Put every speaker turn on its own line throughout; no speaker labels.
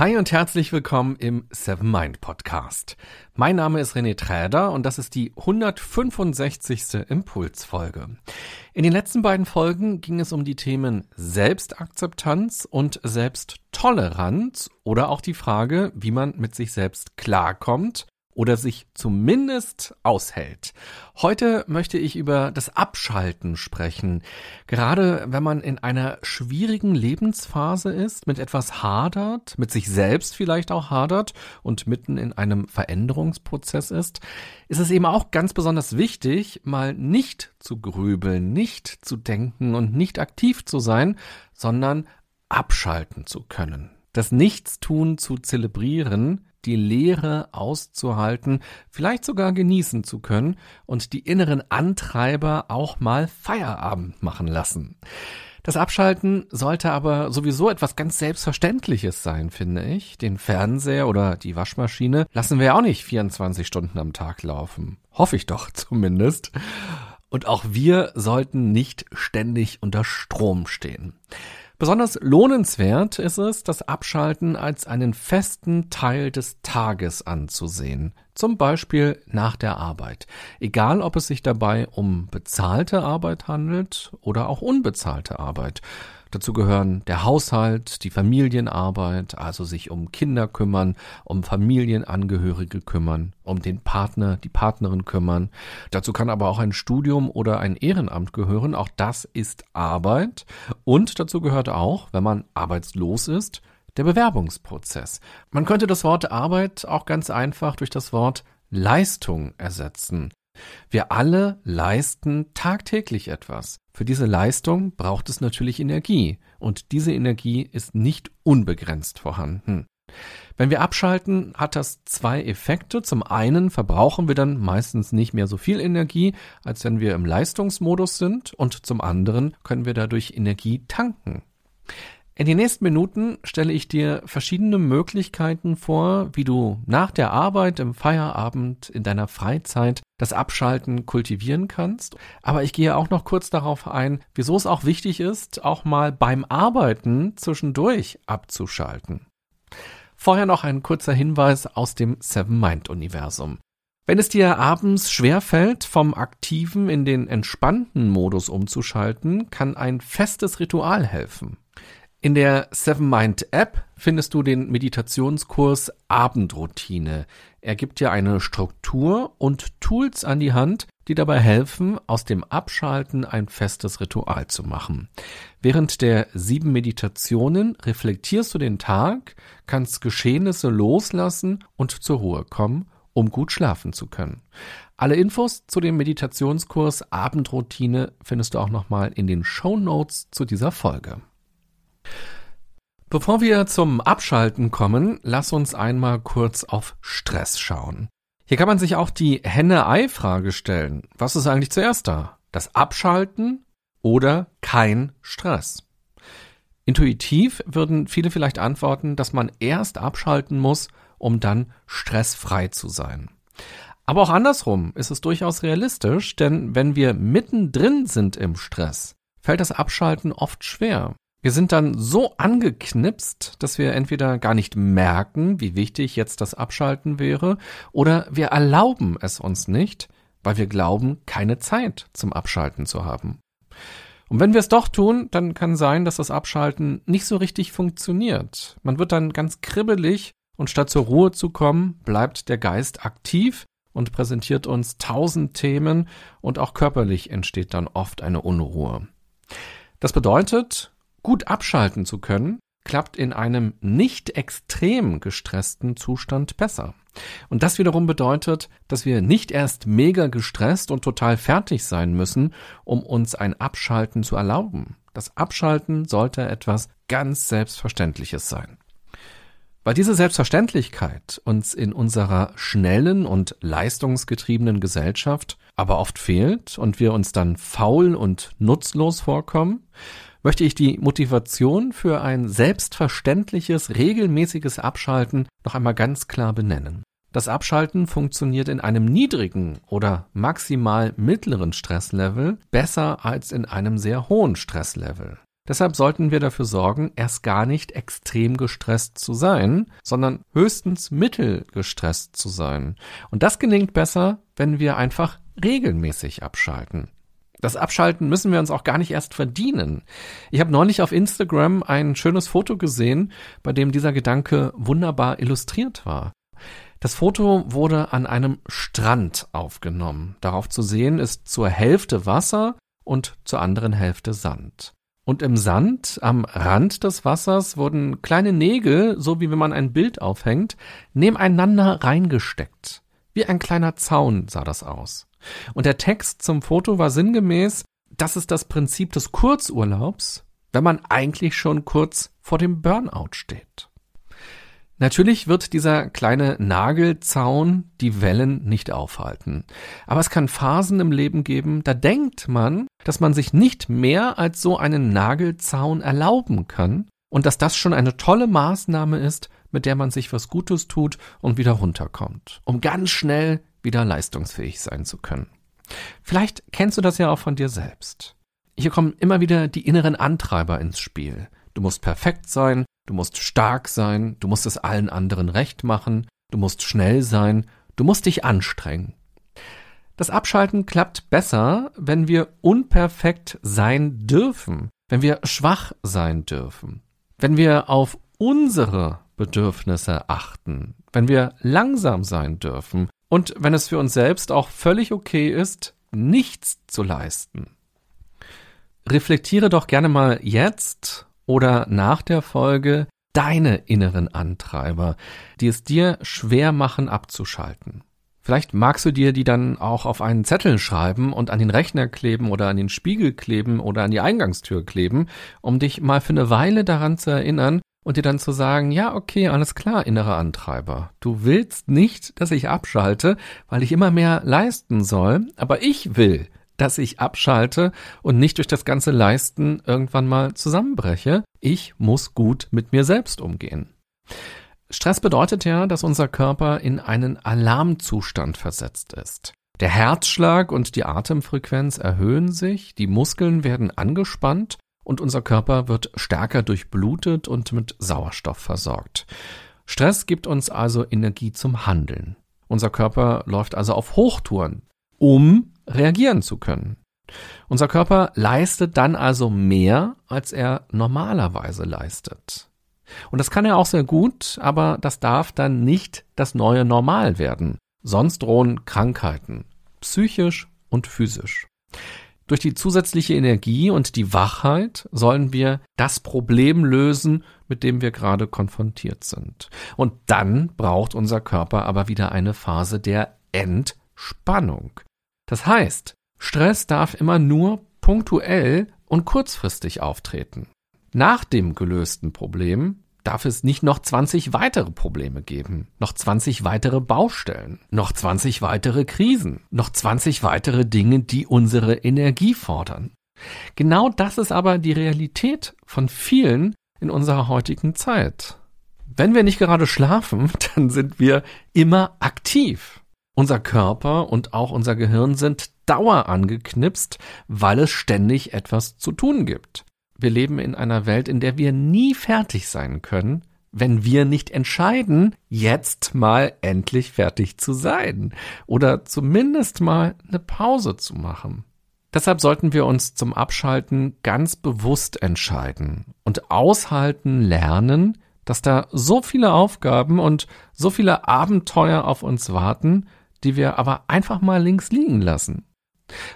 Hi und herzlich willkommen im Seven Mind Podcast. Mein Name ist René Träder und das ist die 165. Impulsfolge. In den letzten beiden Folgen ging es um die Themen Selbstakzeptanz und Selbsttoleranz oder auch die Frage, wie man mit sich selbst klarkommt oder sich zumindest aushält. Heute möchte ich über das Abschalten sprechen. Gerade wenn man in einer schwierigen Lebensphase ist, mit etwas hadert, mit sich selbst vielleicht auch hadert und mitten in einem Veränderungsprozess ist, ist es eben auch ganz besonders wichtig, mal nicht zu grübeln, nicht zu denken und nicht aktiv zu sein, sondern abschalten zu können. Das Nichtstun zu zelebrieren, die Leere auszuhalten, vielleicht sogar genießen zu können und die inneren Antreiber auch mal Feierabend machen lassen. Das Abschalten sollte aber sowieso etwas ganz Selbstverständliches sein, finde ich. Den Fernseher oder die Waschmaschine lassen wir auch nicht 24 Stunden am Tag laufen. Hoffe ich doch zumindest. Und auch wir sollten nicht ständig unter Strom stehen. Besonders lohnenswert ist es, das Abschalten als einen festen Teil des Tages anzusehen, zum Beispiel nach der Arbeit, egal ob es sich dabei um bezahlte Arbeit handelt oder auch unbezahlte Arbeit. Dazu gehören der Haushalt, die Familienarbeit, also sich um Kinder kümmern, um Familienangehörige kümmern, um den Partner, die Partnerin kümmern. Dazu kann aber auch ein Studium oder ein Ehrenamt gehören. Auch das ist Arbeit. Und dazu gehört auch, wenn man arbeitslos ist, der Bewerbungsprozess. Man könnte das Wort Arbeit auch ganz einfach durch das Wort Leistung ersetzen. Wir alle leisten tagtäglich etwas. Für diese Leistung braucht es natürlich Energie und diese Energie ist nicht unbegrenzt vorhanden. Wenn wir abschalten, hat das zwei Effekte. Zum einen verbrauchen wir dann meistens nicht mehr so viel Energie, als wenn wir im Leistungsmodus sind und zum anderen können wir dadurch Energie tanken. In den nächsten Minuten stelle ich dir verschiedene Möglichkeiten vor, wie du nach der Arbeit, im Feierabend, in deiner Freizeit das Abschalten kultivieren kannst. Aber ich gehe auch noch kurz darauf ein, wieso es auch wichtig ist, auch mal beim Arbeiten zwischendurch abzuschalten. Vorher noch ein kurzer Hinweis aus dem Seven Mind Universum. Wenn es dir abends schwerfällt, vom aktiven in den entspannten Modus umzuschalten, kann ein festes Ritual helfen. In der Seven Mind App findest du den Meditationskurs Abendroutine. Er gibt dir eine Struktur und Tools an die Hand, die dabei helfen, aus dem Abschalten ein festes Ritual zu machen. Während der sieben Meditationen reflektierst du den Tag, kannst Geschehnisse loslassen und zur Ruhe kommen, um gut schlafen zu können. Alle Infos zu dem Meditationskurs Abendroutine findest du auch nochmal in den Show Notes zu dieser Folge. Bevor wir zum Abschalten kommen, lass uns einmal kurz auf Stress schauen. Hier kann man sich auch die Henne-Ei-Frage stellen. Was ist eigentlich zuerst da? Das Abschalten oder kein Stress? Intuitiv würden viele vielleicht antworten, dass man erst abschalten muss, um dann stressfrei zu sein. Aber auch andersrum ist es durchaus realistisch, denn wenn wir mittendrin sind im Stress, fällt das Abschalten oft schwer. Wir sind dann so angeknipst, dass wir entweder gar nicht merken, wie wichtig jetzt das Abschalten wäre, oder wir erlauben es uns nicht, weil wir glauben, keine Zeit zum Abschalten zu haben. Und wenn wir es doch tun, dann kann sein, dass das Abschalten nicht so richtig funktioniert. Man wird dann ganz kribbelig und statt zur Ruhe zu kommen, bleibt der Geist aktiv und präsentiert uns tausend Themen und auch körperlich entsteht dann oft eine Unruhe. Das bedeutet, Gut abschalten zu können, klappt in einem nicht extrem gestressten Zustand besser. Und das wiederum bedeutet, dass wir nicht erst mega gestresst und total fertig sein müssen, um uns ein Abschalten zu erlauben. Das Abschalten sollte etwas ganz Selbstverständliches sein. Weil diese Selbstverständlichkeit uns in unserer schnellen und leistungsgetriebenen Gesellschaft aber oft fehlt und wir uns dann faul und nutzlos vorkommen, möchte ich die Motivation für ein selbstverständliches, regelmäßiges Abschalten noch einmal ganz klar benennen. Das Abschalten funktioniert in einem niedrigen oder maximal mittleren Stresslevel besser als in einem sehr hohen Stresslevel. Deshalb sollten wir dafür sorgen, erst gar nicht extrem gestresst zu sein, sondern höchstens mittelgestresst zu sein. Und das gelingt besser, wenn wir einfach regelmäßig abschalten. Das Abschalten müssen wir uns auch gar nicht erst verdienen. Ich habe neulich auf Instagram ein schönes Foto gesehen, bei dem dieser Gedanke wunderbar illustriert war. Das Foto wurde an einem Strand aufgenommen. Darauf zu sehen ist zur Hälfte Wasser und zur anderen Hälfte Sand. Und im Sand am Rand des Wassers wurden kleine Nägel, so wie wenn man ein Bild aufhängt, nebeneinander reingesteckt. Wie ein kleiner Zaun sah das aus. Und der Text zum Foto war sinngemäß, das ist das Prinzip des Kurzurlaubs, wenn man eigentlich schon kurz vor dem Burnout steht. Natürlich wird dieser kleine Nagelzaun die Wellen nicht aufhalten. Aber es kann Phasen im Leben geben, da denkt man, dass man sich nicht mehr als so einen Nagelzaun erlauben kann und dass das schon eine tolle Maßnahme ist, mit der man sich was Gutes tut und wieder runterkommt, um ganz schnell wieder leistungsfähig sein zu können. Vielleicht kennst du das ja auch von dir selbst. Hier kommen immer wieder die inneren Antreiber ins Spiel. Du musst perfekt sein, Du musst stark sein, du musst es allen anderen recht machen, du musst schnell sein, du musst dich anstrengen. Das Abschalten klappt besser, wenn wir unperfekt sein dürfen, wenn wir schwach sein dürfen, wenn wir auf unsere Bedürfnisse achten, wenn wir langsam sein dürfen und wenn es für uns selbst auch völlig okay ist, nichts zu leisten. Reflektiere doch gerne mal jetzt oder nach der Folge deine inneren Antreiber, die es dir schwer machen abzuschalten. Vielleicht magst du dir die dann auch auf einen Zettel schreiben und an den Rechner kleben oder an den Spiegel kleben oder an die Eingangstür kleben, um dich mal für eine Weile daran zu erinnern und dir dann zu sagen, ja, okay, alles klar, innerer Antreiber. Du willst nicht, dass ich abschalte, weil ich immer mehr leisten soll, aber ich will, dass ich abschalte und nicht durch das ganze Leisten irgendwann mal zusammenbreche. Ich muss gut mit mir selbst umgehen. Stress bedeutet ja, dass unser Körper in einen Alarmzustand versetzt ist. Der Herzschlag und die Atemfrequenz erhöhen sich, die Muskeln werden angespannt und unser Körper wird stärker durchblutet und mit Sauerstoff versorgt. Stress gibt uns also Energie zum Handeln. Unser Körper läuft also auf Hochtouren, um reagieren zu können. Unser Körper leistet dann also mehr, als er normalerweise leistet. Und das kann er auch sehr gut, aber das darf dann nicht das neue Normal werden. Sonst drohen Krankheiten, psychisch und physisch. Durch die zusätzliche Energie und die Wachheit sollen wir das Problem lösen, mit dem wir gerade konfrontiert sind. Und dann braucht unser Körper aber wieder eine Phase der Entspannung. Das heißt, Stress darf immer nur punktuell und kurzfristig auftreten. Nach dem gelösten Problem darf es nicht noch 20 weitere Probleme geben, noch 20 weitere Baustellen, noch 20 weitere Krisen, noch 20 weitere Dinge, die unsere Energie fordern. Genau das ist aber die Realität von vielen in unserer heutigen Zeit. Wenn wir nicht gerade schlafen, dann sind wir immer aktiv. Unser Körper und auch unser Gehirn sind dauer angeknipst, weil es ständig etwas zu tun gibt. Wir leben in einer Welt, in der wir nie fertig sein können, wenn wir nicht entscheiden, jetzt mal endlich fertig zu sein oder zumindest mal eine Pause zu machen. Deshalb sollten wir uns zum Abschalten ganz bewusst entscheiden und aushalten lernen, dass da so viele Aufgaben und so viele Abenteuer auf uns warten, die wir aber einfach mal links liegen lassen.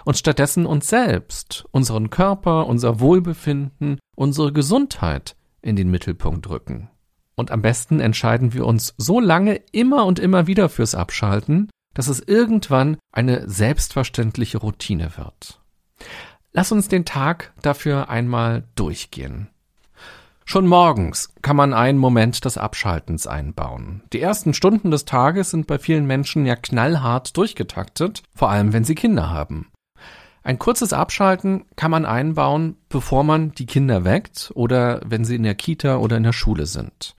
Und stattdessen uns selbst, unseren Körper, unser Wohlbefinden, unsere Gesundheit in den Mittelpunkt rücken. Und am besten entscheiden wir uns so lange immer und immer wieder fürs Abschalten, dass es irgendwann eine selbstverständliche Routine wird. Lass uns den Tag dafür einmal durchgehen. Schon morgens kann man einen Moment des Abschaltens einbauen. Die ersten Stunden des Tages sind bei vielen Menschen ja knallhart durchgetaktet, vor allem wenn sie Kinder haben. Ein kurzes Abschalten kann man einbauen, bevor man die Kinder weckt oder wenn sie in der Kita oder in der Schule sind.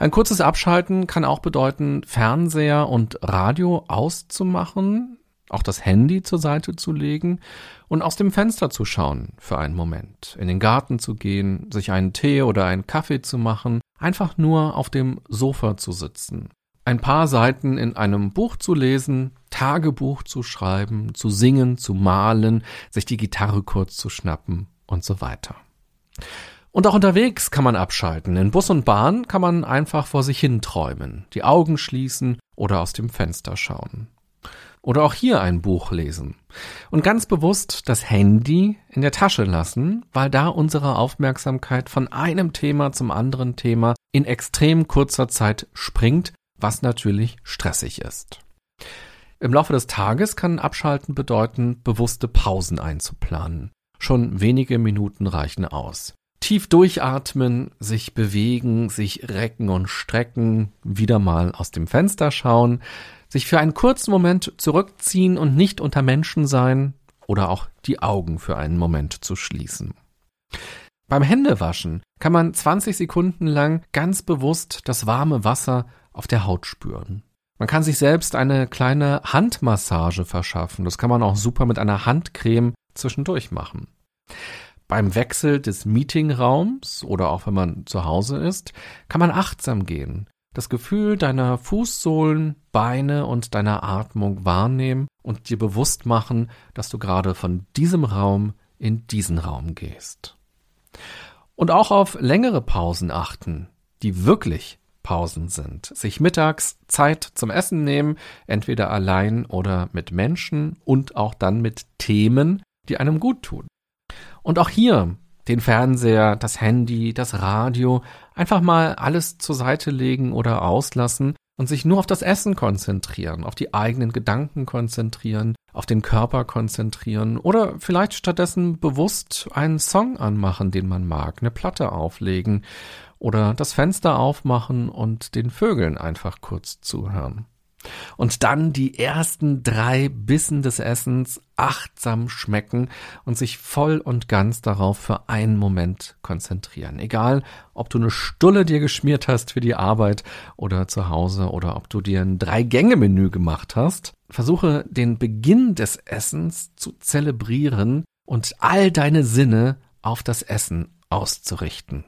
Ein kurzes Abschalten kann auch bedeuten, Fernseher und Radio auszumachen, auch das Handy zur Seite zu legen und aus dem Fenster zu schauen für einen Moment, in den Garten zu gehen, sich einen Tee oder einen Kaffee zu machen, einfach nur auf dem Sofa zu sitzen, ein paar Seiten in einem Buch zu lesen, Tagebuch zu schreiben, zu singen, zu malen, sich die Gitarre kurz zu schnappen und so weiter. Und auch unterwegs kann man abschalten. In Bus und Bahn kann man einfach vor sich hin träumen, die Augen schließen oder aus dem Fenster schauen. Oder auch hier ein Buch lesen. Und ganz bewusst das Handy in der Tasche lassen, weil da unsere Aufmerksamkeit von einem Thema zum anderen Thema in extrem kurzer Zeit springt, was natürlich stressig ist. Im Laufe des Tages kann Abschalten bedeuten, bewusste Pausen einzuplanen. Schon wenige Minuten reichen aus. Tief durchatmen, sich bewegen, sich recken und strecken, wieder mal aus dem Fenster schauen, sich für einen kurzen Moment zurückziehen und nicht unter Menschen sein oder auch die Augen für einen Moment zu schließen. Beim Händewaschen kann man 20 Sekunden lang ganz bewusst das warme Wasser auf der Haut spüren. Man kann sich selbst eine kleine Handmassage verschaffen. Das kann man auch super mit einer Handcreme zwischendurch machen. Beim Wechsel des Meetingraums oder auch wenn man zu Hause ist, kann man achtsam gehen das Gefühl deiner Fußsohlen, Beine und deiner Atmung wahrnehmen und dir bewusst machen, dass du gerade von diesem Raum in diesen Raum gehst. Und auch auf längere Pausen achten, die wirklich Pausen sind. Sich mittags Zeit zum Essen nehmen, entweder allein oder mit Menschen und auch dann mit Themen, die einem gut tun. Und auch hier den Fernseher, das Handy, das Radio, einfach mal alles zur Seite legen oder auslassen und sich nur auf das Essen konzentrieren, auf die eigenen Gedanken konzentrieren, auf den Körper konzentrieren oder vielleicht stattdessen bewusst einen Song anmachen, den man mag, eine Platte auflegen oder das Fenster aufmachen und den Vögeln einfach kurz zuhören und dann die ersten drei Bissen des Essens achtsam schmecken und sich voll und ganz darauf für einen Moment konzentrieren. Egal, ob du eine Stulle dir geschmiert hast für die Arbeit oder zu Hause oder ob du dir ein Drei-Gänge-Menü gemacht hast, versuche den Beginn des Essens zu zelebrieren und all deine Sinne auf das Essen auszurichten.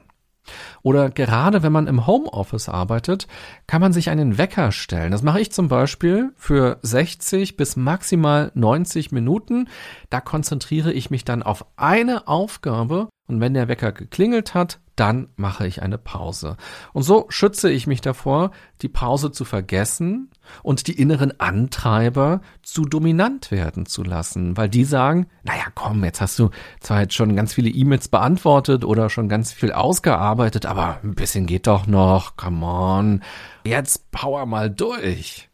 Oder gerade wenn man im Homeoffice arbeitet, kann man sich einen Wecker stellen. Das mache ich zum Beispiel für 60 bis maximal 90 Minuten. Da konzentriere ich mich dann auf eine Aufgabe und wenn der Wecker geklingelt hat, dann mache ich eine Pause. Und so schütze ich mich davor, die Pause zu vergessen und die inneren Antreiber zu dominant werden zu lassen, weil die sagen, naja, komm, jetzt hast du zwar jetzt schon ganz viele E-Mails beantwortet oder schon ganz viel ausgearbeitet, aber ein bisschen geht doch noch, come on, jetzt power mal durch.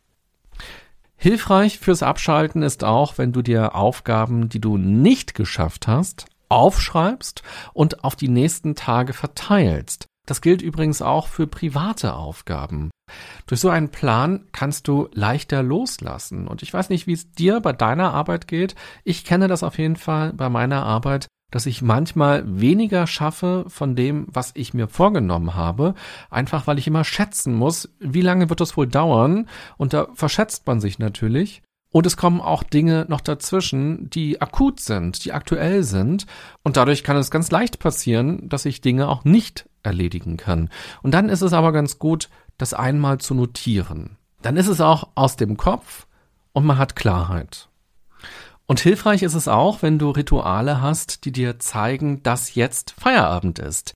Hilfreich fürs Abschalten ist auch, wenn du dir Aufgaben, die du nicht geschafft hast, aufschreibst und auf die nächsten Tage verteilst. Das gilt übrigens auch für private Aufgaben. Durch so einen Plan kannst du leichter loslassen. Und ich weiß nicht, wie es dir bei deiner Arbeit geht. Ich kenne das auf jeden Fall bei meiner Arbeit, dass ich manchmal weniger schaffe von dem, was ich mir vorgenommen habe, einfach weil ich immer schätzen muss, wie lange wird es wohl dauern. Und da verschätzt man sich natürlich. Und es kommen auch Dinge noch dazwischen, die akut sind, die aktuell sind. Und dadurch kann es ganz leicht passieren, dass ich Dinge auch nicht erledigen kann. Und dann ist es aber ganz gut, das einmal zu notieren. Dann ist es auch aus dem Kopf und man hat Klarheit. Und hilfreich ist es auch, wenn du Rituale hast, die dir zeigen, dass jetzt Feierabend ist.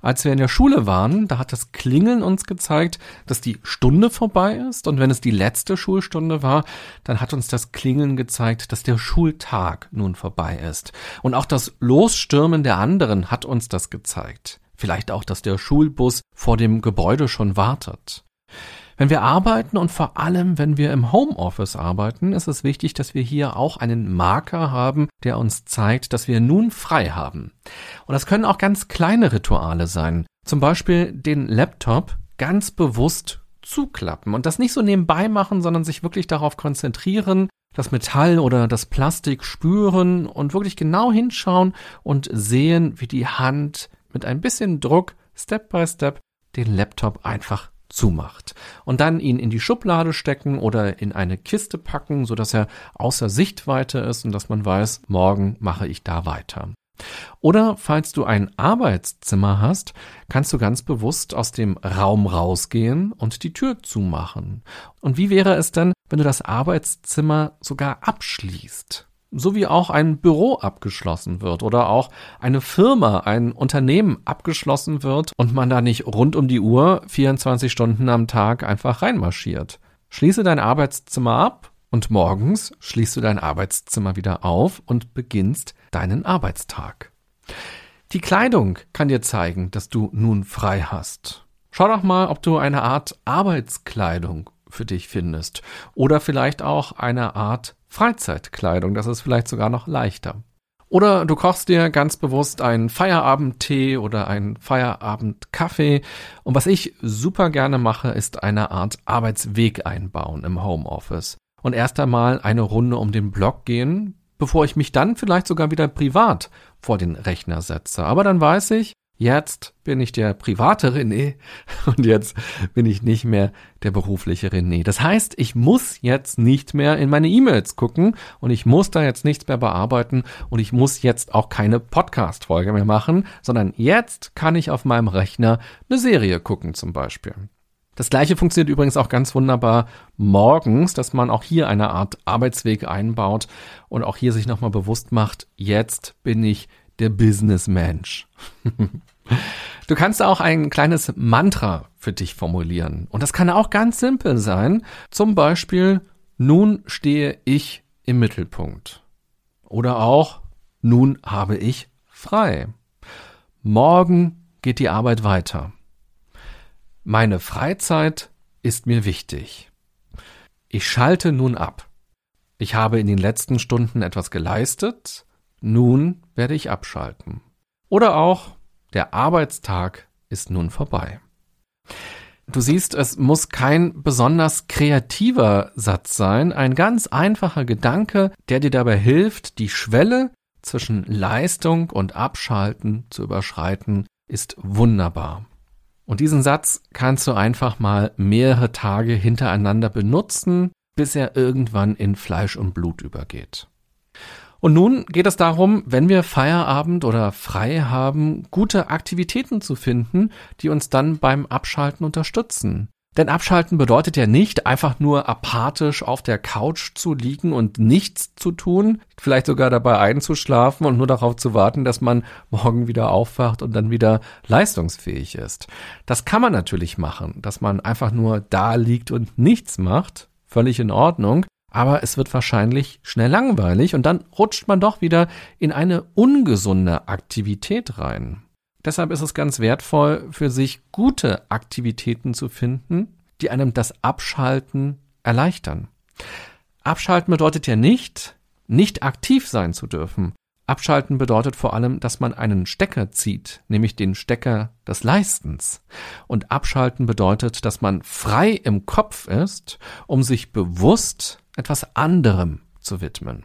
Als wir in der Schule waren, da hat das Klingeln uns gezeigt, dass die Stunde vorbei ist. Und wenn es die letzte Schulstunde war, dann hat uns das Klingeln gezeigt, dass der Schultag nun vorbei ist. Und auch das Losstürmen der anderen hat uns das gezeigt. Vielleicht auch, dass der Schulbus vor dem Gebäude schon wartet. Wenn wir arbeiten und vor allem, wenn wir im Homeoffice arbeiten, ist es wichtig, dass wir hier auch einen Marker haben, der uns zeigt, dass wir nun frei haben. Und das können auch ganz kleine Rituale sein. Zum Beispiel den Laptop ganz bewusst zuklappen und das nicht so nebenbei machen, sondern sich wirklich darauf konzentrieren, das Metall oder das Plastik spüren und wirklich genau hinschauen und sehen, wie die Hand mit ein bisschen Druck Step by Step den Laptop einfach zumacht und dann ihn in die Schublade stecken oder in eine Kiste packen, so dass er außer Sichtweite ist und dass man weiß, morgen mache ich da weiter. Oder falls du ein Arbeitszimmer hast, kannst du ganz bewusst aus dem Raum rausgehen und die Tür zumachen. Und wie wäre es denn, wenn du das Arbeitszimmer sogar abschließt? So wie auch ein Büro abgeschlossen wird oder auch eine Firma, ein Unternehmen abgeschlossen wird und man da nicht rund um die Uhr 24 Stunden am Tag einfach reinmarschiert. Schließe dein Arbeitszimmer ab und morgens schließt du dein Arbeitszimmer wieder auf und beginnst deinen Arbeitstag. Die Kleidung kann dir zeigen, dass du nun frei hast. Schau doch mal, ob du eine Art Arbeitskleidung für dich findest oder vielleicht auch eine Art Freizeitkleidung. Das ist vielleicht sogar noch leichter. Oder du kochst dir ganz bewusst einen Feierabendtee oder einen Feierabendkaffee. Und was ich super gerne mache, ist eine Art Arbeitsweg einbauen im Homeoffice und erst einmal eine Runde um den Block gehen, bevor ich mich dann vielleicht sogar wieder privat vor den Rechner setze. Aber dann weiß ich, jetzt bin ich der private René und jetzt bin ich nicht mehr der berufliche René. Das heißt, ich muss jetzt nicht mehr in meine E-Mails gucken und ich muss da jetzt nichts mehr bearbeiten und ich muss jetzt auch keine Podcast-Folge mehr machen, sondern jetzt kann ich auf meinem Rechner eine Serie gucken zum Beispiel. Das gleiche funktioniert übrigens auch ganz wunderbar morgens, dass man auch hier eine Art Arbeitsweg einbaut und auch hier sich nochmal bewusst macht, jetzt bin ich der Businessmensch. du kannst auch ein kleines Mantra für dich formulieren. Und das kann auch ganz simpel sein. Zum Beispiel, nun stehe ich im Mittelpunkt. Oder auch, nun habe ich frei. Morgen geht die Arbeit weiter. Meine Freizeit ist mir wichtig. Ich schalte nun ab. Ich habe in den letzten Stunden etwas geleistet, nun werde ich abschalten. Oder auch, der Arbeitstag ist nun vorbei. Du siehst, es muss kein besonders kreativer Satz sein, ein ganz einfacher Gedanke, der dir dabei hilft, die Schwelle zwischen Leistung und Abschalten zu überschreiten, ist wunderbar. Und diesen Satz kannst du einfach mal mehrere Tage hintereinander benutzen, bis er irgendwann in Fleisch und Blut übergeht. Und nun geht es darum, wenn wir Feierabend oder frei haben, gute Aktivitäten zu finden, die uns dann beim Abschalten unterstützen. Denn abschalten bedeutet ja nicht einfach nur apathisch auf der Couch zu liegen und nichts zu tun, vielleicht sogar dabei einzuschlafen und nur darauf zu warten, dass man morgen wieder aufwacht und dann wieder leistungsfähig ist. Das kann man natürlich machen, dass man einfach nur da liegt und nichts macht, völlig in Ordnung, aber es wird wahrscheinlich schnell langweilig und dann rutscht man doch wieder in eine ungesunde Aktivität rein. Deshalb ist es ganz wertvoll, für sich gute Aktivitäten zu finden, die einem das Abschalten erleichtern. Abschalten bedeutet ja nicht, nicht aktiv sein zu dürfen. Abschalten bedeutet vor allem, dass man einen Stecker zieht, nämlich den Stecker des Leistens. Und abschalten bedeutet, dass man frei im Kopf ist, um sich bewusst etwas anderem zu widmen.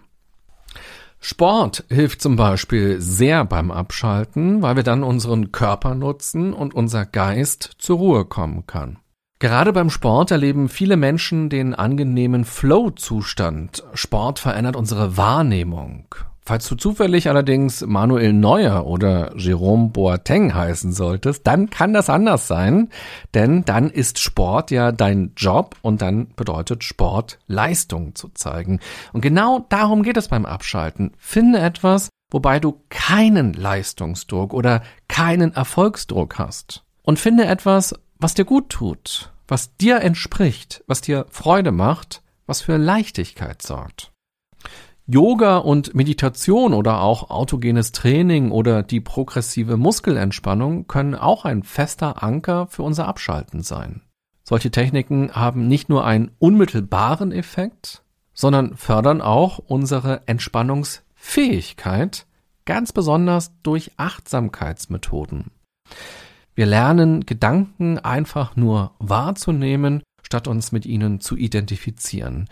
Sport hilft zum Beispiel sehr beim Abschalten, weil wir dann unseren Körper nutzen und unser Geist zur Ruhe kommen kann. Gerade beim Sport erleben viele Menschen den angenehmen Flow-Zustand. Sport verändert unsere Wahrnehmung. Falls du zufällig allerdings Manuel Neuer oder Jerome Boateng heißen solltest, dann kann das anders sein, denn dann ist Sport ja dein Job und dann bedeutet Sport Leistung zu zeigen. Und genau darum geht es beim Abschalten. Finde etwas, wobei du keinen Leistungsdruck oder keinen Erfolgsdruck hast. Und finde etwas, was dir gut tut, was dir entspricht, was dir Freude macht, was für Leichtigkeit sorgt. Yoga und Meditation oder auch autogenes Training oder die progressive Muskelentspannung können auch ein fester Anker für unser Abschalten sein. Solche Techniken haben nicht nur einen unmittelbaren Effekt, sondern fördern auch unsere Entspannungsfähigkeit, ganz besonders durch Achtsamkeitsmethoden. Wir lernen Gedanken einfach nur wahrzunehmen, statt uns mit ihnen zu identifizieren.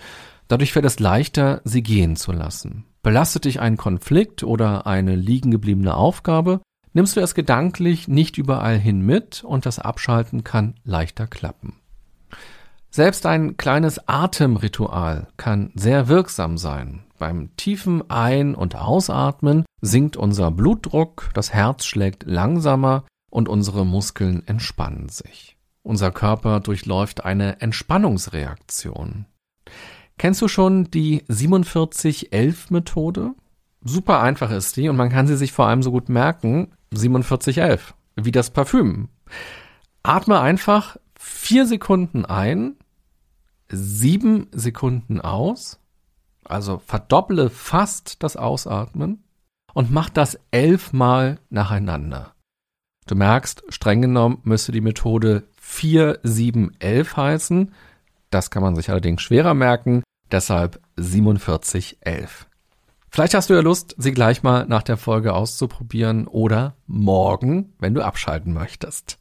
Dadurch fällt es leichter, sie gehen zu lassen. Belastet dich ein Konflikt oder eine liegen gebliebene Aufgabe, nimmst du es gedanklich nicht überall hin mit und das Abschalten kann leichter klappen. Selbst ein kleines Atemritual kann sehr wirksam sein. Beim tiefen Ein- und Ausatmen sinkt unser Blutdruck, das Herz schlägt langsamer und unsere Muskeln entspannen sich. Unser Körper durchläuft eine Entspannungsreaktion. Kennst du schon die 4711-Methode? Super einfach ist die und man kann sie sich vor allem so gut merken. 4711, wie das Parfüm. Atme einfach vier Sekunden ein, sieben Sekunden aus, also verdopple fast das Ausatmen und mach das elfmal nacheinander. Du merkst, streng genommen müsste die Methode 4, 7, 11 heißen. Das kann man sich allerdings schwerer merken, deshalb 47, 11. Vielleicht hast du ja Lust, sie gleich mal nach der Folge auszuprobieren oder morgen, wenn du abschalten möchtest.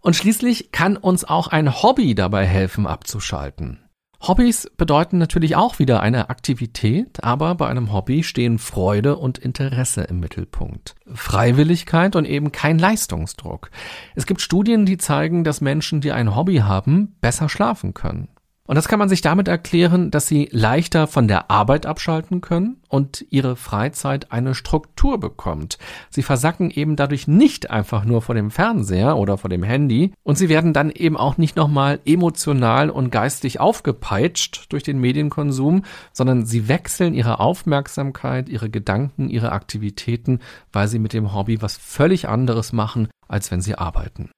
Und schließlich kann uns auch ein Hobby dabei helfen, abzuschalten. Hobbys bedeuten natürlich auch wieder eine Aktivität, aber bei einem Hobby stehen Freude und Interesse im Mittelpunkt. Freiwilligkeit und eben kein Leistungsdruck. Es gibt Studien, die zeigen, dass Menschen, die ein Hobby haben, besser schlafen können. Und das kann man sich damit erklären, dass sie leichter von der Arbeit abschalten können und ihre Freizeit eine Struktur bekommt. Sie versacken eben dadurch nicht einfach nur vor dem Fernseher oder vor dem Handy und sie werden dann eben auch nicht nochmal emotional und geistig aufgepeitscht durch den Medienkonsum, sondern sie wechseln ihre Aufmerksamkeit, ihre Gedanken, ihre Aktivitäten, weil sie mit dem Hobby was völlig anderes machen, als wenn sie arbeiten.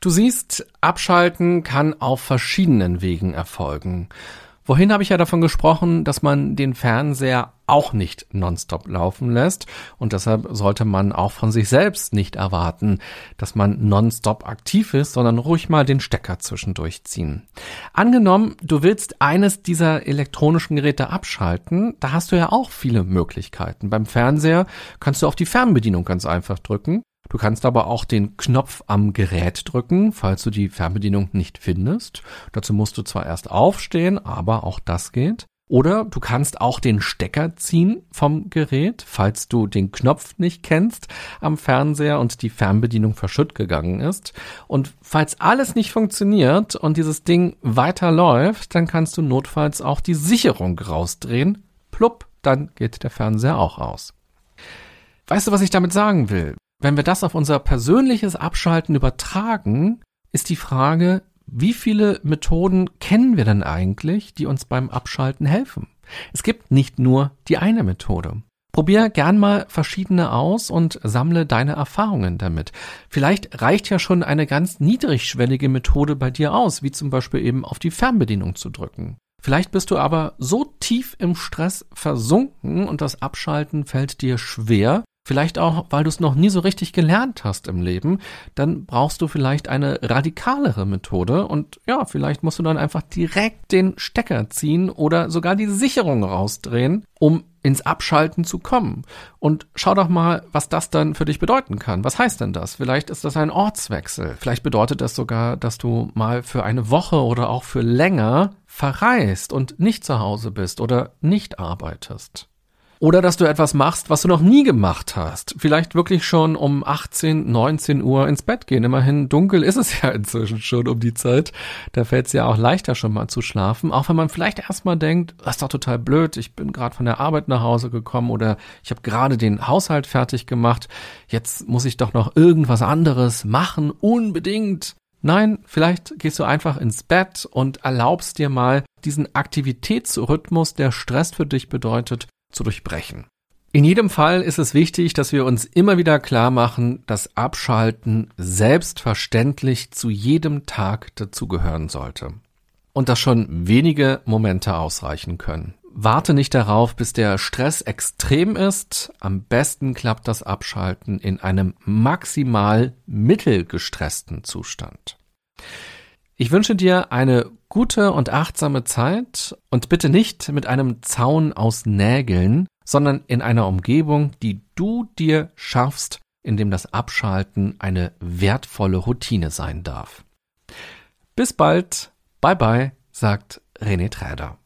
Du siehst, Abschalten kann auf verschiedenen Wegen erfolgen. Wohin habe ich ja davon gesprochen, dass man den Fernseher auch nicht nonstop laufen lässt und deshalb sollte man auch von sich selbst nicht erwarten, dass man nonstop aktiv ist, sondern ruhig mal den Stecker zwischendurch ziehen. Angenommen, du willst eines dieser elektronischen Geräte abschalten, da hast du ja auch viele Möglichkeiten. Beim Fernseher kannst du auf die Fernbedienung ganz einfach drücken Du kannst aber auch den Knopf am Gerät drücken, falls du die Fernbedienung nicht findest. Dazu musst du zwar erst aufstehen, aber auch das geht. Oder du kannst auch den Stecker ziehen vom Gerät, falls du den Knopf nicht kennst am Fernseher und die Fernbedienung verschütt gegangen ist. Und falls alles nicht funktioniert und dieses Ding weiterläuft, dann kannst du notfalls auch die Sicherung rausdrehen. Plupp, dann geht der Fernseher auch aus. Weißt du, was ich damit sagen will? Wenn wir das auf unser persönliches Abschalten übertragen, ist die Frage, wie viele Methoden kennen wir denn eigentlich, die uns beim Abschalten helfen? Es gibt nicht nur die eine Methode. Probier gern mal verschiedene aus und sammle deine Erfahrungen damit. Vielleicht reicht ja schon eine ganz niedrigschwellige Methode bei dir aus, wie zum Beispiel eben auf die Fernbedienung zu drücken. Vielleicht bist du aber so tief im Stress versunken und das Abschalten fällt dir schwer, Vielleicht auch, weil du es noch nie so richtig gelernt hast im Leben, dann brauchst du vielleicht eine radikalere Methode und ja, vielleicht musst du dann einfach direkt den Stecker ziehen oder sogar die Sicherung rausdrehen, um ins Abschalten zu kommen. Und schau doch mal, was das dann für dich bedeuten kann. Was heißt denn das? Vielleicht ist das ein Ortswechsel. Vielleicht bedeutet das sogar, dass du mal für eine Woche oder auch für länger verreist und nicht zu Hause bist oder nicht arbeitest. Oder dass du etwas machst, was du noch nie gemacht hast. Vielleicht wirklich schon um 18, 19 Uhr ins Bett gehen. Immerhin dunkel ist es ja inzwischen schon um die Zeit. Da fällt es ja auch leichter schon mal zu schlafen. Auch wenn man vielleicht erstmal denkt, das ist doch total blöd, ich bin gerade von der Arbeit nach Hause gekommen oder ich habe gerade den Haushalt fertig gemacht. Jetzt muss ich doch noch irgendwas anderes machen. Unbedingt. Nein, vielleicht gehst du einfach ins Bett und erlaubst dir mal diesen Aktivitätsrhythmus, der Stress für dich bedeutet, zu durchbrechen. In jedem Fall ist es wichtig, dass wir uns immer wieder klar machen, dass Abschalten selbstverständlich zu jedem Tag dazugehören sollte. Und dass schon wenige Momente ausreichen können. Warte nicht darauf, bis der Stress extrem ist. Am besten klappt das Abschalten in einem maximal mittelgestressten Zustand. Ich wünsche dir eine gute und achtsame Zeit und bitte nicht mit einem Zaun aus Nägeln, sondern in einer Umgebung, die du dir schaffst, in dem das Abschalten eine wertvolle Routine sein darf. Bis bald, bye bye, sagt René Träder.